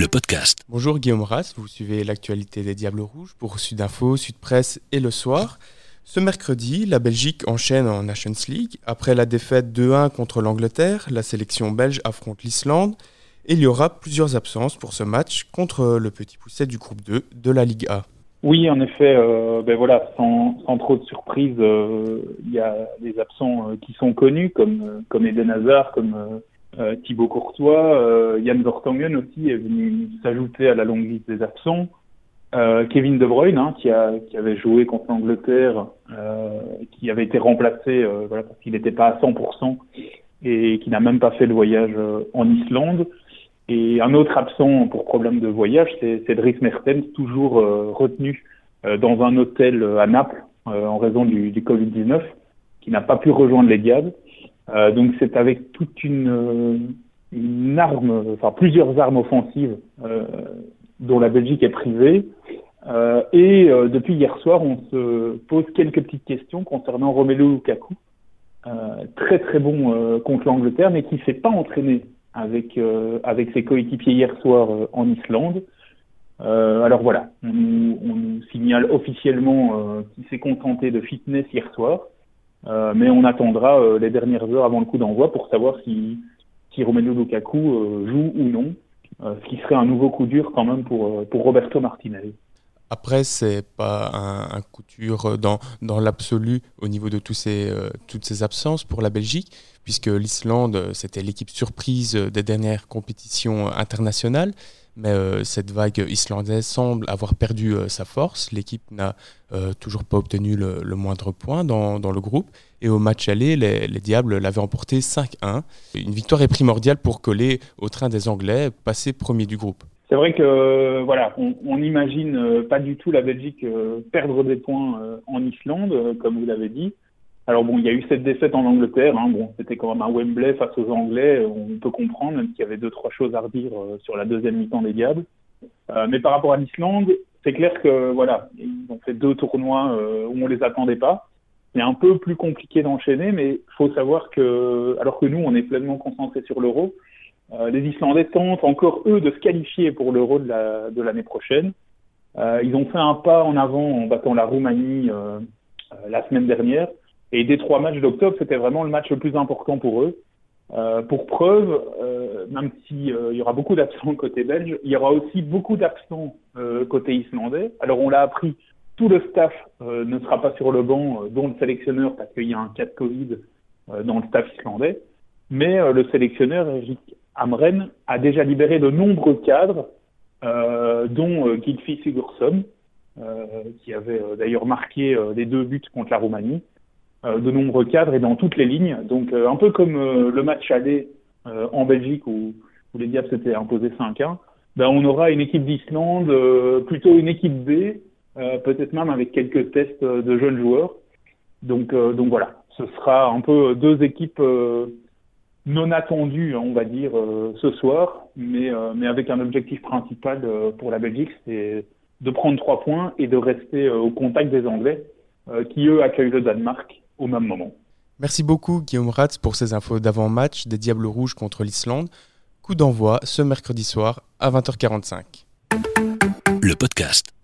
le podcast. Bonjour Guillaume Rass, vous suivez l'actualité des Diables Rouges pour Sud Info, Sud Presse et Le Soir. Ce mercredi, la Belgique enchaîne en Nations League. Après la défaite 2-1 contre l'Angleterre, la sélection belge affronte l'Islande et il y aura plusieurs absences pour ce match contre le petit pousset du groupe 2 de la Ligue A. Oui, en effet, euh, ben voilà, sans, trop de surprise, euh, il y a des absents euh, qui sont connus comme comme Eden Hazard, comme euh, Thibaut Courtois, euh, Yann Vertonghen aussi est venu s'ajouter à la longue liste des absents. Euh, Kevin De Bruyne, hein, qui, a, qui avait joué contre l'Angleterre, qui avait été remplacé voilà, parce qu'il n'était pas à 100% et qui n'a même pas fait le voyage en Islande. Et un autre absent pour problème de voyage, c'est Cédric Mertens, toujours retenu dans un hôtel à Naples en raison du, du Covid-19, qui n'a pas pu rejoindre les Diables. Euh, donc c'est avec toute une, euh, une, arme, enfin plusieurs armes offensives euh, dont la Belgique est privée. Et depuis hier soir, on se pose quelques petites questions concernant Romelu Lukaku, très très bon contre l'Angleterre, mais qui s'est pas entraîné avec avec ses coéquipiers hier soir en Islande. alors voilà, on nous signale officiellement qu'il s'est contenté de fitness hier soir. Euh, mais on attendra euh, les dernières heures avant le coup d'envoi pour savoir si, si Romelu Lukaku euh, joue ou non, ce qui serait un nouveau coup dur quand même pour, pour Roberto Martinez. Après, c'est pas un, dur dans, l'absolu au niveau de ces, toutes ces absences pour la Belgique, puisque l'Islande, c'était l'équipe surprise des dernières compétitions internationales. Mais cette vague islandaise semble avoir perdu sa force. L'équipe n'a toujours pas obtenu le, moindre point dans, le groupe. Et au match aller, les, les Diables l'avaient emporté 5-1. Une victoire est primordiale pour coller au train des Anglais, passer premier du groupe. C'est vrai que voilà, on n'imagine pas du tout la Belgique perdre des points en Islande, comme vous l'avez dit. Alors bon, il y a eu cette défaite en Angleterre. Hein. Bon, c'était quand même un Wembley face aux Anglais. On peut comprendre, qu'il y avait deux trois choses à redire euh, sur la deuxième mi-temps des Diables. Euh, mais par rapport à l'Islande, c'est clair que voilà, ils ont fait deux tournois euh, où on les attendait pas. C'est un peu plus compliqué d'enchaîner, mais faut savoir que alors que nous, on est pleinement concentrés sur l'Euro, euh, les Islandais tentent encore eux de se qualifier pour l'Euro de l'année prochaine. Euh, ils ont fait un pas en avant en battant la Roumanie la semaine dernière. Et des trois matchs d'octobre, c'était vraiment le match le plus important pour eux. Euh, pour preuve, euh, même s'il euh, y aura beaucoup d'absents côté belge, il y aura aussi beaucoup d'absents euh, côté islandais. Alors on l'a appris, tout le staff euh, ne sera pas sur le banc, dont le sélectionneur, parce qu'il y a un cas de Covid dans le staff islandais. Mais le sélectionneur, Eric Amren, a déjà libéré de nombreux cadres, dont euh, Gilfi Sigurdsson, qui avait d'ailleurs marqué les deux buts contre la Roumanie. Euh, de nombreux cadres et dans toutes les lignes. Donc euh, un peu comme euh, le match aller en Belgique où, où les Diables s'étaient imposés 5-1, ben, on aura une équipe d'Islande, plutôt une équipe B, peut-être même avec quelques tests de jeunes joueurs. Donc, donc voilà, ce sera un peu deux équipes non attendues, on va dire, ce soir, mais, mais avec un objectif principal pour la Belgique, c'est de prendre trois points et de rester au contact des Anglais, qui eux accueillent le Danemark au même moment. Merci beaucoup Guillaume Ratz pour ces infos d'avant-match des Diables Rouges contre l'Islande. Coup d'envoi ce mercredi soir à 20h45. Le podcast.